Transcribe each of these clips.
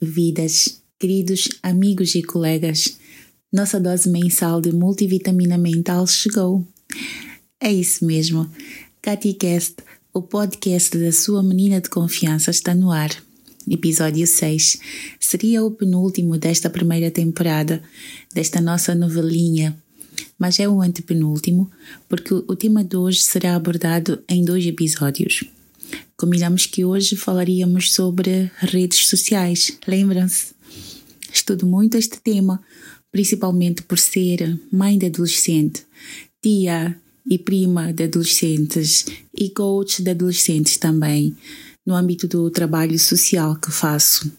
Vidas, queridos amigos e colegas. Nossa dose mensal de multivitamina mental chegou. É isso mesmo. CatiCast, o podcast da sua menina de confiança, está no ar. Episódio 6. Seria o penúltimo desta primeira temporada, desta nossa novelinha. Mas é o antepenúltimo, porque o tema de hoje será abordado em dois episódios. Combinamos que hoje falaríamos sobre redes sociais. Lembram-se? Estudo muito este tema, principalmente por ser mãe de adolescente, tia e prima de adolescentes e coach de adolescentes também, no âmbito do trabalho social que faço.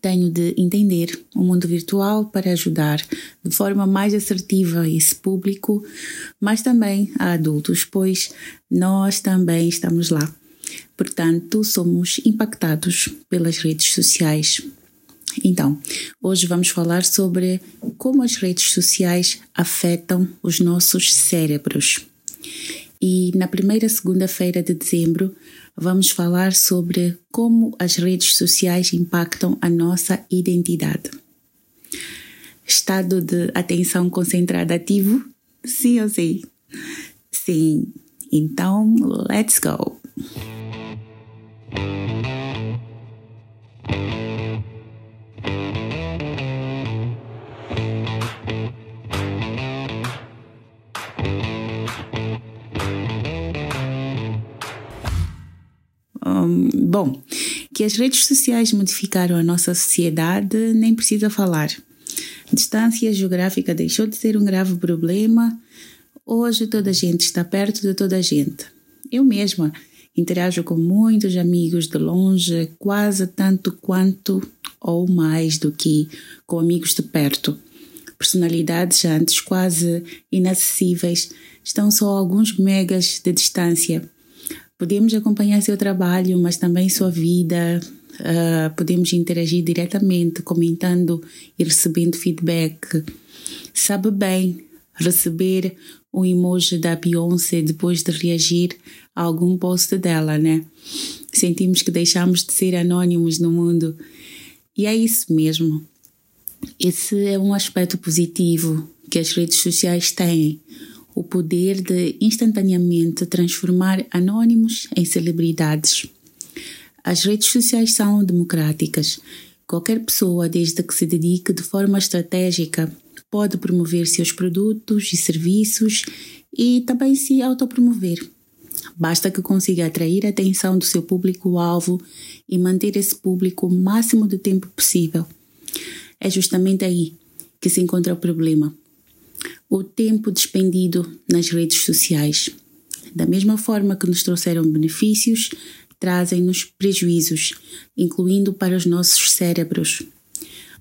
Tenho de entender o mundo virtual para ajudar de forma mais assertiva esse público, mas também a adultos, pois nós também estamos lá Portanto, somos impactados pelas redes sociais. Então, hoje vamos falar sobre como as redes sociais afetam os nossos cérebros. E na primeira segunda-feira de dezembro, vamos falar sobre como as redes sociais impactam a nossa identidade. Estado de atenção concentrada ativo? Sim ou sim? Sim. Então, let's go! Que as redes sociais modificaram a nossa sociedade, nem precisa falar. A distância geográfica deixou de ser um grave problema. Hoje toda a gente está perto de toda a gente. Eu mesma interajo com muitos amigos de longe, quase tanto quanto ou mais do que com amigos de perto. Personalidades antes quase inacessíveis estão só a alguns megas de distância Podemos acompanhar seu trabalho, mas também sua vida. Uh, podemos interagir diretamente, comentando e recebendo feedback. Sabe bem receber um emoji da Beyoncé depois de reagir a algum post dela, né? Sentimos que deixamos de ser anônimos no mundo. E é isso mesmo. Esse é um aspecto positivo que as redes sociais têm o poder de instantaneamente transformar anônimos em celebridades. As redes sociais são democráticas. Qualquer pessoa, desde que se dedique de forma estratégica, pode promover seus produtos e serviços e também se autopromover. Basta que consiga atrair a atenção do seu público-alvo e manter esse público o máximo de tempo possível. É justamente aí que se encontra o problema o tempo despendido nas redes sociais. Da mesma forma que nos trouxeram benefícios, trazem-nos prejuízos, incluindo para os nossos cérebros.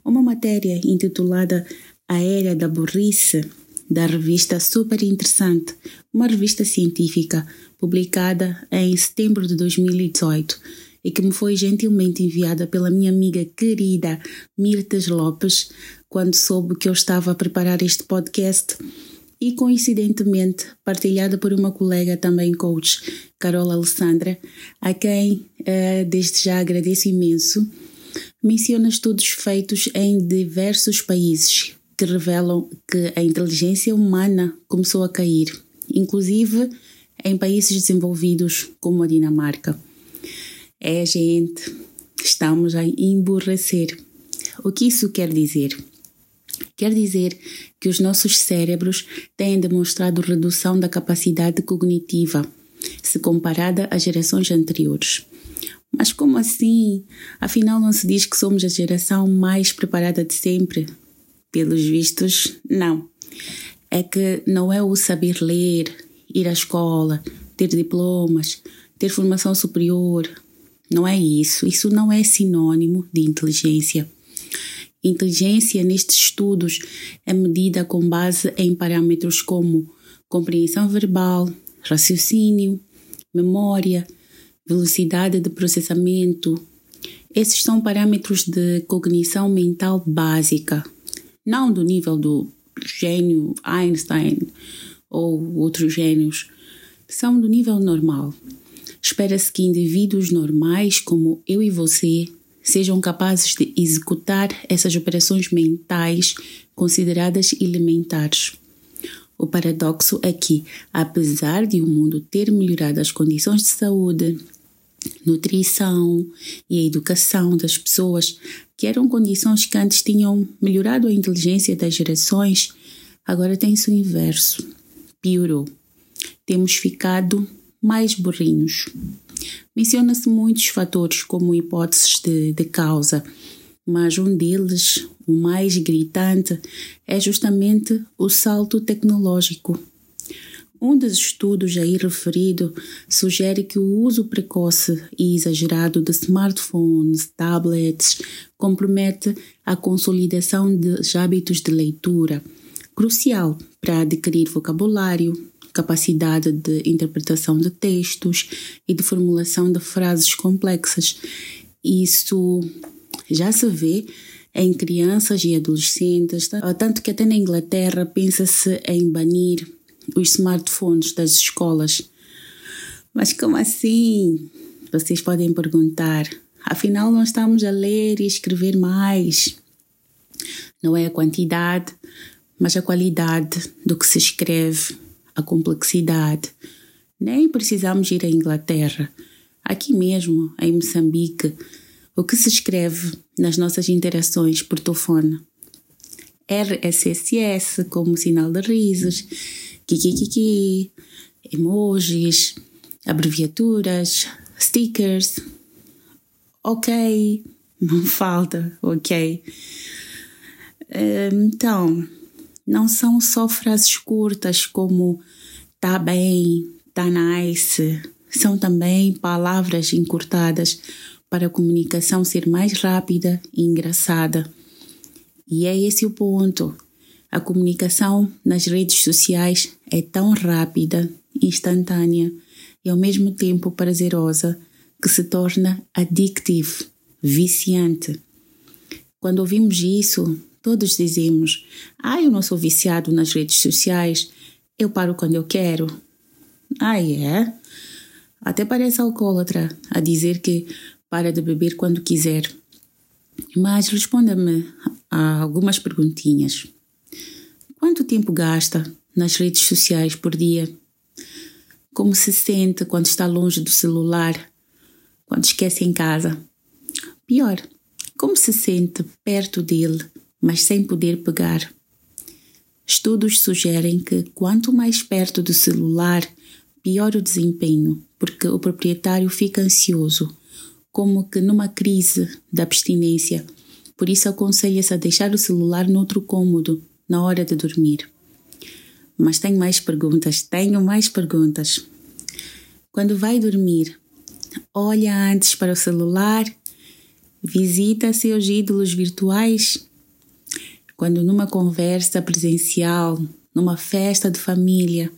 Uma matéria intitulada A Era da Burrice, da revista Super Interessante, uma revista científica publicada em setembro de 2018 e que me foi gentilmente enviada pela minha amiga querida Mirtes Lopes, quando soube que eu estava a preparar este podcast e coincidentemente partilhada por uma colega também coach, Carol Alessandra, a quem uh, desde já agradeço imenso, menciona estudos feitos em diversos países que revelam que a inteligência humana começou a cair, inclusive em países desenvolvidos como a Dinamarca. É, gente, estamos a emburrecer. O que isso quer dizer? Quer dizer que os nossos cérebros têm demonstrado redução da capacidade cognitiva, se comparada às gerações anteriores. Mas como assim? Afinal, não se diz que somos a geração mais preparada de sempre? Pelos vistos, não. É que não é o saber ler, ir à escola, ter diplomas, ter formação superior. Não é isso. Isso não é sinônimo de inteligência. Inteligência nestes estudos é medida com base em parâmetros como compreensão verbal, raciocínio, memória, velocidade de processamento. Esses são parâmetros de cognição mental básica, não do nível do gênio Einstein ou outros gênios, são do nível normal. Espera-se que indivíduos normais como eu e você sejam capazes de executar essas operações mentais consideradas elementares. O paradoxo é que, apesar de o mundo ter melhorado as condições de saúde, nutrição e a educação das pessoas, que eram condições que antes tinham melhorado a inteligência das gerações, agora tem-se o inverso. Piorou. Temos ficado mais burrinhos. Menciona-se muitos fatores como hipóteses de, de causa, mas um deles, o mais gritante, é justamente o salto tecnológico. Um dos estudos aí referido sugere que o uso precoce e exagerado de smartphones, tablets, compromete a consolidação dos hábitos de leitura, crucial para adquirir vocabulário, capacidade de interpretação de textos e de formulação de frases complexas. Isso já se vê em crianças e adolescentes, tanto que até na Inglaterra pensa-se em banir os smartphones das escolas. Mas como assim? Vocês podem perguntar. Afinal, não estamos a ler e escrever mais. Não é a quantidade, mas a qualidade do que se escreve a complexidade. Nem precisamos ir à Inglaterra. Aqui mesmo, em Moçambique, o que se escreve nas nossas interações por telefone? RSSS como sinal de risos, kikikiki, emojis, abreviaturas, stickers. Ok, não falta, ok. Então, não são só frases curtas como tá bem, tá nice. São também palavras encurtadas para a comunicação ser mais rápida e engraçada. E é esse o ponto. A comunicação nas redes sociais é tão rápida, instantânea e ao mesmo tempo prazerosa que se torna addictive, viciante. Quando ouvimos isso, Todos dizemos: Ah, eu não sou viciado nas redes sociais, eu paro quando eu quero. Ah, é? Até parece alcoólatra a dizer que para de beber quando quiser. Mas responda-me a algumas perguntinhas. Quanto tempo gasta nas redes sociais por dia? Como se sente quando está longe do celular? Quando esquece em casa? Pior, como se sente perto dele mas sem poder pegar. Estudos sugerem que quanto mais perto do celular, pior o desempenho, porque o proprietário fica ansioso, como que numa crise da abstinência. Por isso aconselha-se a deixar o celular noutro cômodo na hora de dormir. Mas tenho mais perguntas, tenho mais perguntas. Quando vai dormir, olha antes para o celular, visita seus ídolos virtuais quando numa conversa presencial, numa festa de família,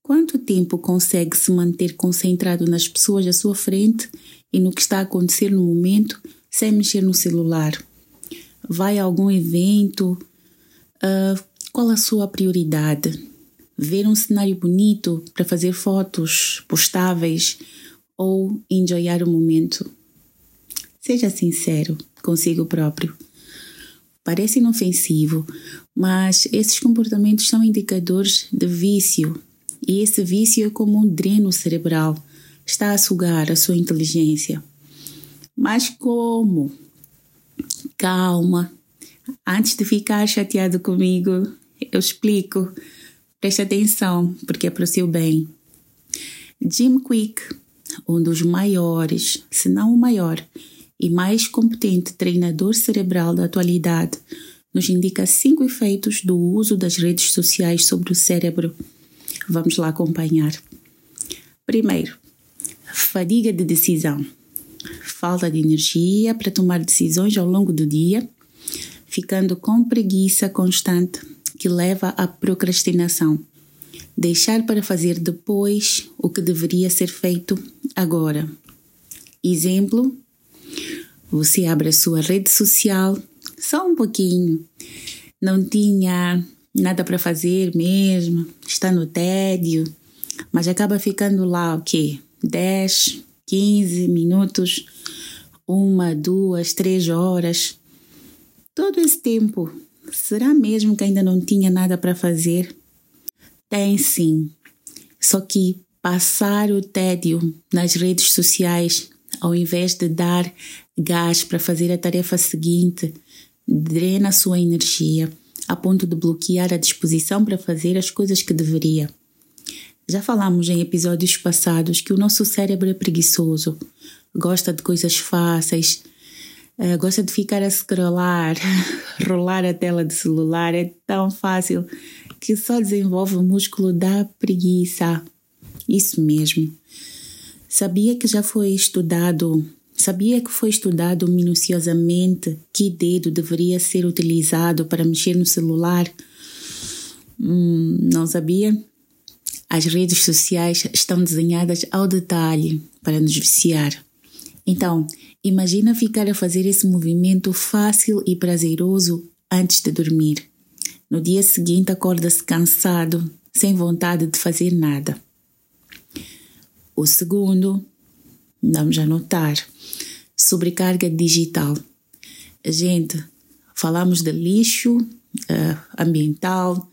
quanto tempo consegue se manter concentrado nas pessoas à sua frente e no que está a acontecer no momento sem mexer no celular? Vai a algum evento? Uh, qual a sua prioridade? Ver um cenário bonito para fazer fotos postáveis ou enjoyar o momento? Seja sincero consigo próprio. Parece inofensivo, mas esses comportamentos são indicadores de vício. E esse vício é como um dreno cerebral, está a sugar a sua inteligência. Mas como? Calma. Antes de ficar chateado comigo, eu explico. Preste atenção, porque é para o seu bem. Jim Quick, um dos maiores, se não o maior, e mais competente treinador cerebral da atualidade, nos indica cinco efeitos do uso das redes sociais sobre o cérebro. Vamos lá acompanhar. Primeiro, fadiga de decisão. Falta de energia para tomar decisões ao longo do dia, ficando com preguiça constante que leva à procrastinação. Deixar para fazer depois o que deveria ser feito agora. Exemplo: você abre a sua rede social só um pouquinho. Não tinha nada para fazer mesmo, está no tédio, mas acaba ficando lá o quê? 10, 15 minutos uma, duas, três horas. Todo esse tempo, será mesmo que ainda não tinha nada para fazer? Tem sim. Só que passar o tédio nas redes sociais, ao invés de dar gás para fazer a tarefa seguinte, drena a sua energia a ponto de bloquear a disposição para fazer as coisas que deveria. Já falamos em episódios passados que o nosso cérebro é preguiçoso, gosta de coisas fáceis, uh, gosta de ficar a scrollar, rolar a tela de celular, é tão fácil que só desenvolve o músculo da preguiça. Isso mesmo. Sabia que já foi estudado, sabia que foi estudado minuciosamente que dedo deveria ser utilizado para mexer no celular? Hum, não sabia? As redes sociais estão desenhadas ao detalhe para nos viciar. Então, imagina ficar a fazer esse movimento fácil e prazeroso antes de dormir. No dia seguinte, acorda-se cansado, sem vontade de fazer nada. O segundo, vamos anotar, sobrecarga digital. Gente, falamos de lixo uh, ambiental,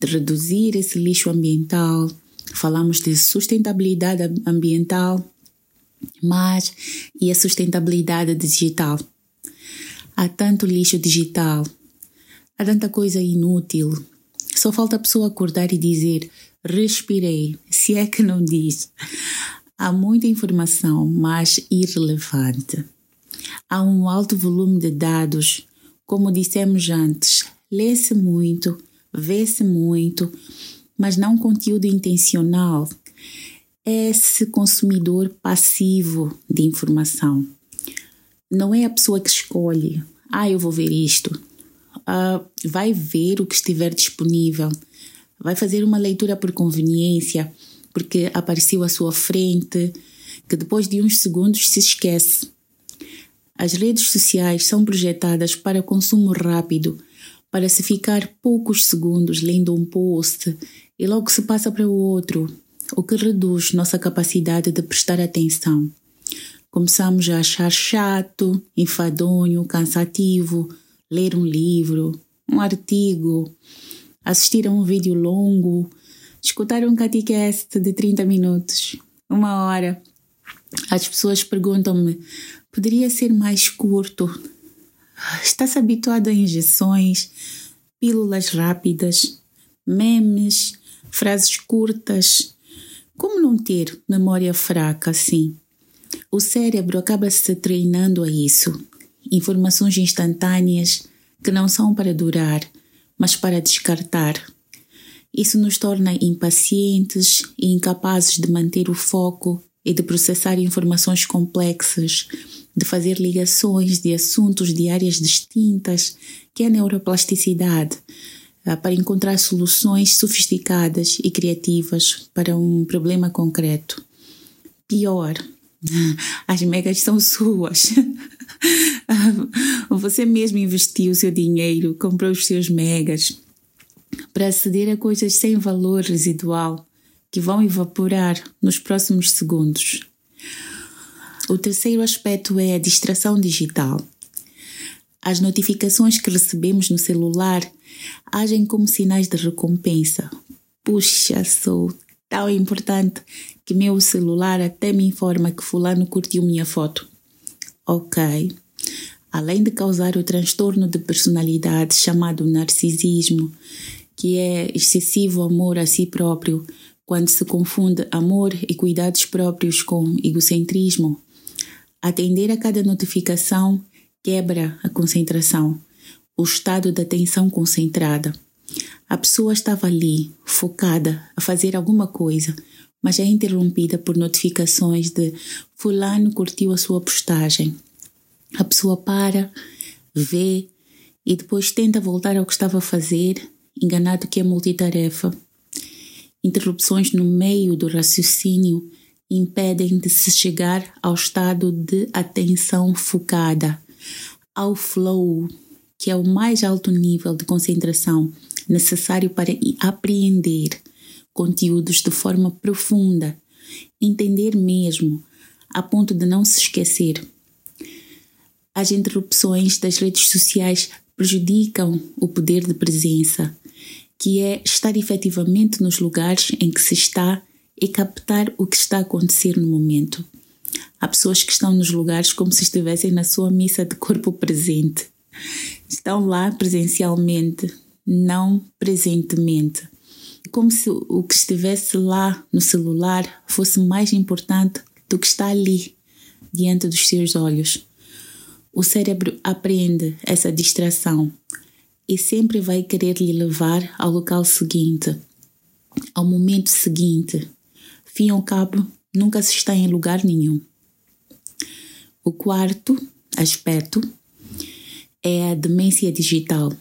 de reduzir esse lixo ambiental, falamos de sustentabilidade ambiental, mas e a sustentabilidade digital? Há tanto lixo digital, há tanta coisa inútil. Só falta a pessoa acordar e dizer: respirei, se é que não diz. Há muita informação, mas irrelevante. Há um alto volume de dados. Como dissemos antes, lê-se muito, vê-se muito, mas não conteúdo intencional esse consumidor passivo de informação. Não é a pessoa que escolhe, ah, eu vou ver isto. Uh, vai ver o que estiver disponível, vai fazer uma leitura por conveniência, porque apareceu à sua frente, que depois de uns segundos se esquece. As redes sociais são projetadas para consumo rápido, para se ficar poucos segundos lendo um post e logo se passa para o outro, o que reduz nossa capacidade de prestar atenção. Começamos a achar chato, enfadonho, cansativo ler um livro, um artigo, assistir a um vídeo longo, escutar um catecast de 30 minutos, uma hora. As pessoas perguntam-me: poderia ser mais curto? Está-se habituado a injeções, pílulas rápidas, memes, frases curtas, como não ter memória fraca assim? O cérebro acaba se treinando a isso. Informações instantâneas que não são para durar, mas para descartar. Isso nos torna impacientes e incapazes de manter o foco e de processar informações complexas, de fazer ligações de assuntos de áreas distintas, que é a neuroplasticidade, ah, para encontrar soluções sofisticadas e criativas para um problema concreto. Pior, as megas são suas. Você mesmo investiu o seu dinheiro, comprou os seus megas para aceder a coisas sem valor residual que vão evaporar nos próximos segundos. O terceiro aspecto é a distração digital. As notificações que recebemos no celular agem como sinais de recompensa. Puxa, sou tão importante que meu celular até me informa que fulano curtiu minha foto. Ok. Além de causar o transtorno de personalidade chamado narcisismo, que é excessivo amor a si próprio, quando se confunde amor e cuidados próprios com egocentrismo, atender a cada notificação quebra a concentração o estado de atenção concentrada. A pessoa estava ali, focada, a fazer alguma coisa, mas é interrompida por notificações de Fulano curtiu a sua postagem. A pessoa para, vê e depois tenta voltar ao que estava a fazer, enganado que é multitarefa. Interrupções no meio do raciocínio impedem de se chegar ao estado de atenção focada, ao flow que é o mais alto nível de concentração necessário para apreender conteúdos de forma profunda, entender mesmo, a ponto de não se esquecer. as interrupções das redes sociais prejudicam o poder de presença, que é estar efetivamente nos lugares em que se está e captar o que está a acontecer no momento. Há pessoas que estão nos lugares como se estivessem na sua missa de corpo presente. Estão lá presencialmente, não presentemente. Como se o que estivesse lá no celular fosse mais importante do que está ali, diante dos seus olhos. O cérebro aprende essa distração e sempre vai querer lhe levar ao local seguinte, ao momento seguinte. Fim ao cabo, nunca se está em lugar nenhum. O quarto aspecto é a demência digital.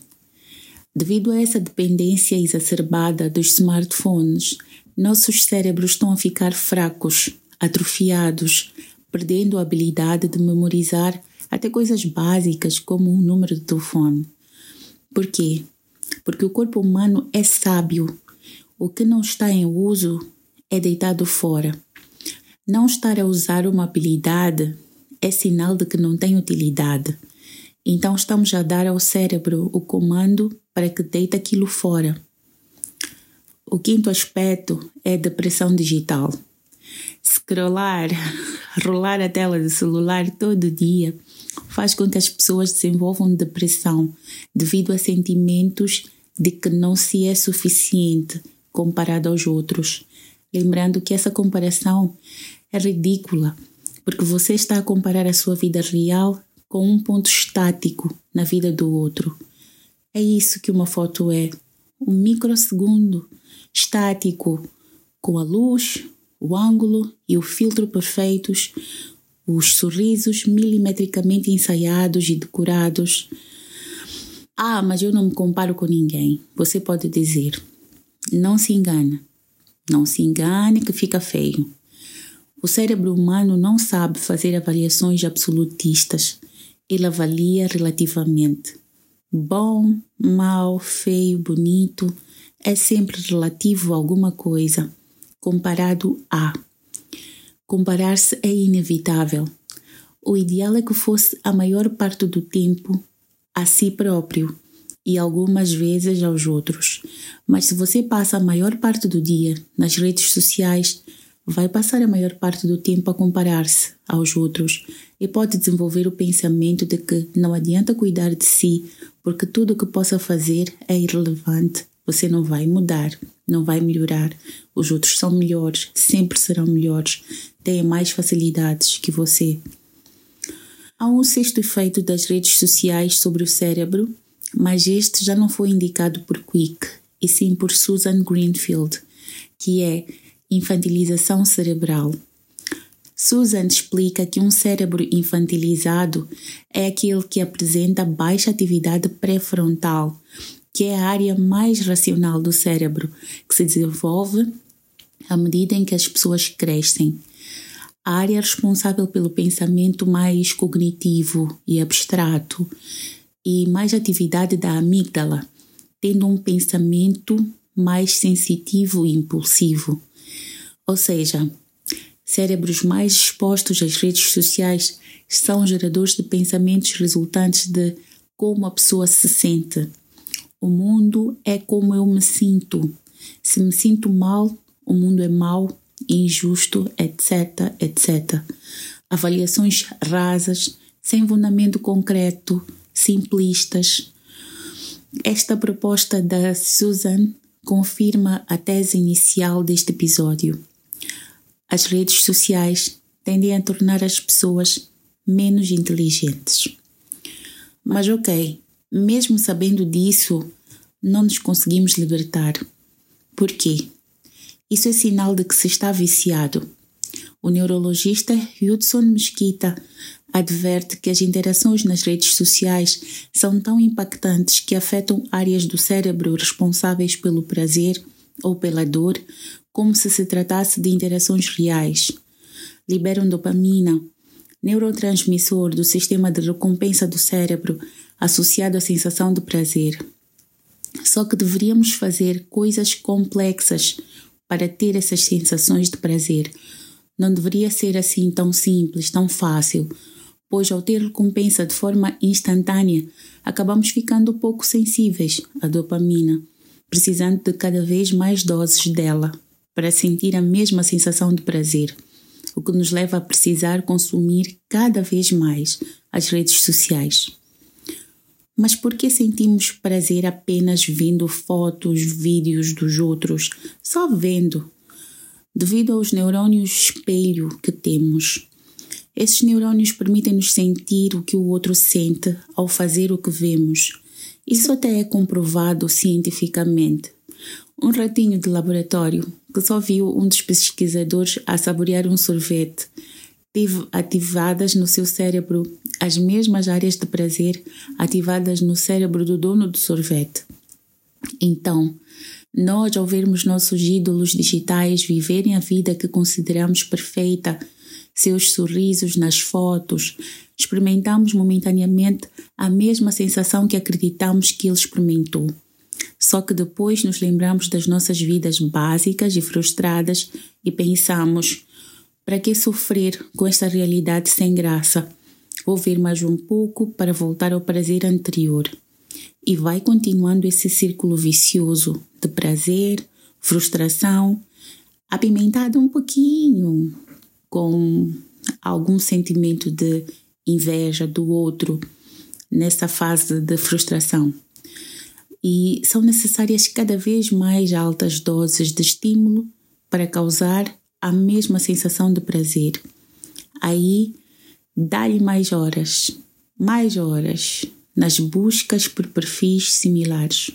Devido a essa dependência exacerbada dos smartphones, nossos cérebros estão a ficar fracos, atrofiados, perdendo a habilidade de memorizar até coisas básicas como um número de telefone. Por quê? Porque o corpo humano é sábio. O que não está em uso é deitado fora. Não estar a usar uma habilidade é sinal de que não tem utilidade. Então estamos a dar ao cérebro o comando para que deite aquilo fora. O quinto aspecto é depressão digital. Scrollar, rolar a tela do celular todo dia faz com que as pessoas desenvolvam depressão devido a sentimentos de que não se é suficiente comparado aos outros. Lembrando que essa comparação é ridícula, porque você está a comparar a sua vida real com um ponto estático na vida do outro. É isso que uma foto é: um microsegundo estático, com a luz, o ângulo e o filtro perfeitos, os sorrisos milimetricamente ensaiados e decorados. Ah, mas eu não me comparo com ninguém. Você pode dizer. Não se engana. Não se engane que fica feio. O cérebro humano não sabe fazer avaliações absolutistas. Ele avalia relativamente. Bom, mal, feio, bonito é sempre relativo a alguma coisa, comparado a. Comparar-se é inevitável. O ideal é que fosse a maior parte do tempo a si próprio e algumas vezes aos outros. Mas se você passa a maior parte do dia nas redes sociais, vai passar a maior parte do tempo a comparar-se aos outros e pode desenvolver o pensamento de que não adianta cuidar de si, porque tudo o que possa fazer é irrelevante. Você não vai mudar, não vai melhorar. Os outros são melhores, sempre serão melhores, têm mais facilidades que você. Há um sexto efeito das redes sociais sobre o cérebro, mas este já não foi indicado por Quick, e sim por Susan Greenfield, que é infantilização cerebral. Susan explica que um cérebro infantilizado é aquele que apresenta baixa atividade pré-frontal, que é a área mais racional do cérebro, que se desenvolve à medida em que as pessoas crescem. A área responsável pelo pensamento mais cognitivo e abstrato e mais atividade da amígdala, tendo um pensamento mais sensitivo e impulsivo. Ou seja, cérebros mais expostos às redes sociais são geradores de pensamentos resultantes de como a pessoa se sente. O mundo é como eu me sinto. Se me sinto mal, o mundo é mau, injusto, etc, etc. Avaliações rasas, sem fundamento concreto, simplistas. Esta proposta da Susan confirma a tese inicial deste episódio. As redes sociais tendem a tornar as pessoas menos inteligentes. Mas, ok, mesmo sabendo disso, não nos conseguimos libertar. Por quê? Isso é sinal de que se está viciado. O neurologista Hudson Mesquita adverte que as interações nas redes sociais são tão impactantes que afetam áreas do cérebro responsáveis pelo prazer ou pela dor, como se se tratasse de interações reais. Liberam dopamina, neurotransmissor do sistema de recompensa do cérebro associado à sensação de prazer. Só que deveríamos fazer coisas complexas para ter essas sensações de prazer. Não deveria ser assim tão simples, tão fácil, pois ao ter recompensa de forma instantânea, acabamos ficando pouco sensíveis à dopamina, precisando de cada vez mais doses dela para sentir a mesma sensação de prazer, o que nos leva a precisar consumir cada vez mais as redes sociais. Mas por que sentimos prazer apenas vendo fotos, vídeos dos outros, só vendo? Devido aos neurônios espelho que temos. Esses neurônios permitem-nos sentir o que o outro sente ao fazer o que vemos. Isso até é comprovado cientificamente. Um ratinho de laboratório que só viu um dos pesquisadores a saborear um sorvete ativadas no seu cérebro as mesmas áreas de prazer ativadas no cérebro do dono do sorvete. Então, nós, ao vermos nossos ídolos digitais viverem a vida que consideramos perfeita, seus sorrisos nas fotos, experimentamos momentaneamente a mesma sensação que acreditamos que ele experimentou. Só que depois nos lembramos das nossas vidas básicas e frustradas e pensamos: para que sofrer com esta realidade sem graça? Vou ver mais um pouco para voltar ao prazer anterior. E vai continuando esse círculo vicioso de prazer, frustração, apimentado um pouquinho com algum sentimento de inveja do outro nessa fase de frustração. E são necessárias cada vez mais altas doses de estímulo para causar a mesma sensação de prazer. Aí, dá-lhe mais horas, mais horas nas buscas por perfis similares.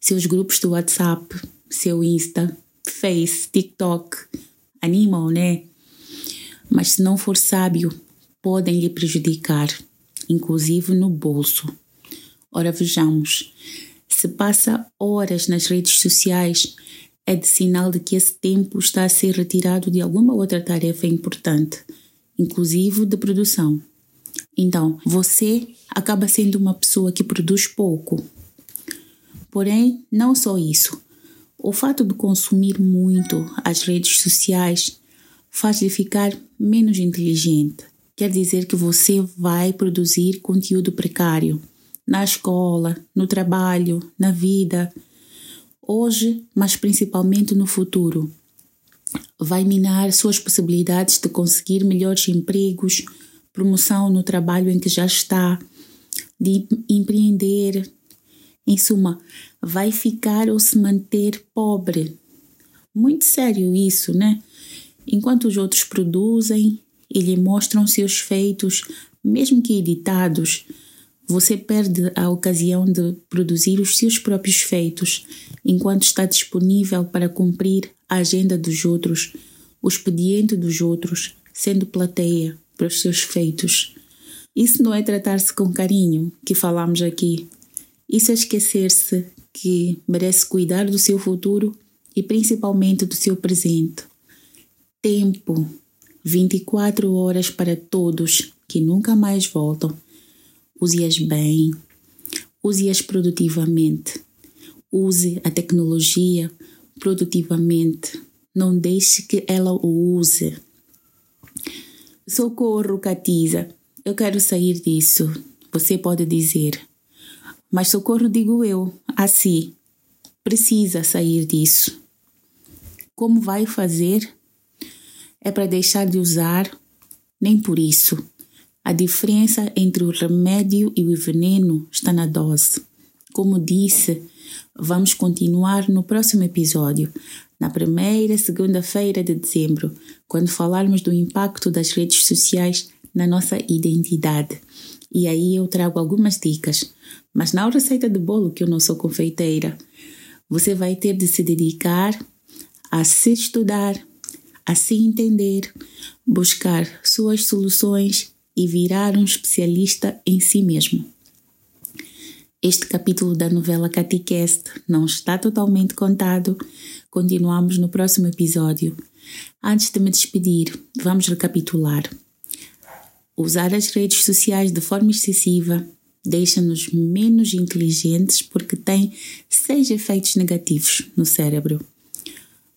Seus grupos do WhatsApp, seu Insta, Face, TikTok animam, né? Mas se não for sábio, podem lhe prejudicar, inclusive no bolso. Ora, vejamos. Se passa horas nas redes sociais, é de sinal de que esse tempo está a ser retirado de alguma outra tarefa importante, inclusive de produção. Então, você acaba sendo uma pessoa que produz pouco. Porém, não só isso. O fato de consumir muito as redes sociais faz-lhe ficar menos inteligente. Quer dizer que você vai produzir conteúdo precário na escola, no trabalho, na vida, hoje, mas principalmente no futuro. Vai minar suas possibilidades de conseguir melhores empregos, promoção no trabalho em que já está, de empreender. Em suma, vai ficar ou se manter pobre. Muito sério isso, né? Enquanto os outros produzem e lhe mostram seus feitos, mesmo que editados, você perde a ocasião de produzir os seus próprios feitos, enquanto está disponível para cumprir a agenda dos outros, o expediente dos outros, sendo plateia para os seus feitos. Isso não é tratar-se com carinho, que falamos aqui. Isso é esquecer-se que merece cuidar do seu futuro e principalmente do seu presente. Tempo, 24 horas para todos que nunca mais voltam use-as bem, use-as produtivamente, use a tecnologia produtivamente, não deixe que ela o use. Socorro, Catiza, eu quero sair disso, você pode dizer. Mas socorro, digo eu, assim, precisa sair disso. Como vai fazer? É para deixar de usar? Nem por isso. A diferença entre o remédio e o veneno está na dose. Como disse, vamos continuar no próximo episódio, na primeira segunda-feira de dezembro, quando falarmos do impacto das redes sociais na nossa identidade. E aí eu trago algumas dicas, mas não receita de bolo que eu não sou confeiteira. Você vai ter de se dedicar a se estudar, a se entender, buscar suas soluções e virar um especialista em si mesmo. Este capítulo da novela Caticast não está totalmente contado. Continuamos no próximo episódio. Antes de me despedir, vamos recapitular. Usar as redes sociais de forma excessiva deixa-nos menos inteligentes porque tem seis efeitos negativos no cérebro: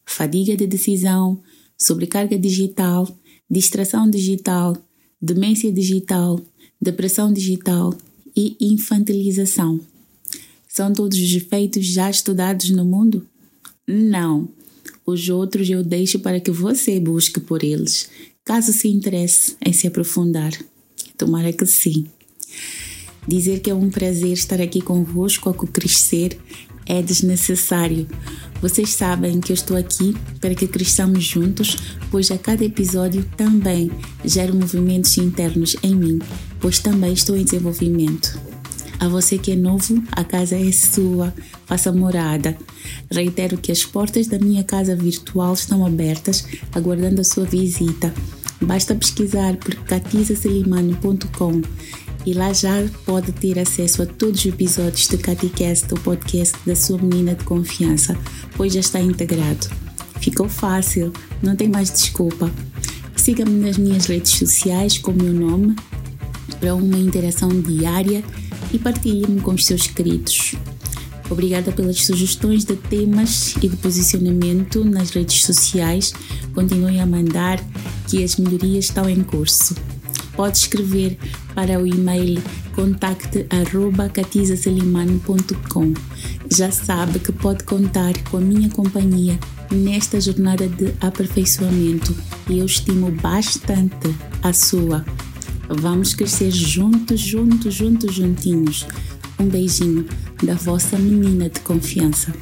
fadiga de decisão, sobrecarga digital, distração digital, demência digital, depressão digital e infantilização. São todos os efeitos já estudados no mundo? Não. Os outros eu deixo para que você busque por eles, caso se interesse em se aprofundar. Tomara que sim. Dizer que é um prazer estar aqui convosco a crescer é desnecessário. Vocês sabem que eu estou aqui para que cresçamos juntos, pois a cada episódio também gero movimentos internos em mim, pois também estou em desenvolvimento. A você que é novo, a casa é sua, faça morada. Reitero que as portas da minha casa virtual estão abertas, aguardando a sua visita. Basta pesquisar por catizaselimano.com e lá já pode ter acesso a todos os episódios do CatiCast, o podcast da sua menina de confiança, pois já está integrado. Ficou fácil, não tem mais desculpa. Siga-me nas minhas redes sociais com o meu nome para uma interação diária e partilhe-me com os seus queridos. Obrigada pelas sugestões de temas e de posicionamento nas redes sociais. Continue a mandar que as melhorias estão em curso pode escrever para o e-mail contacte@catizaselimano.com. Já sabe que pode contar com a minha companhia nesta jornada de aperfeiçoamento e eu estimo bastante a sua. Vamos crescer juntos, juntos, juntos, juntinhos. Um beijinho da vossa menina de confiança.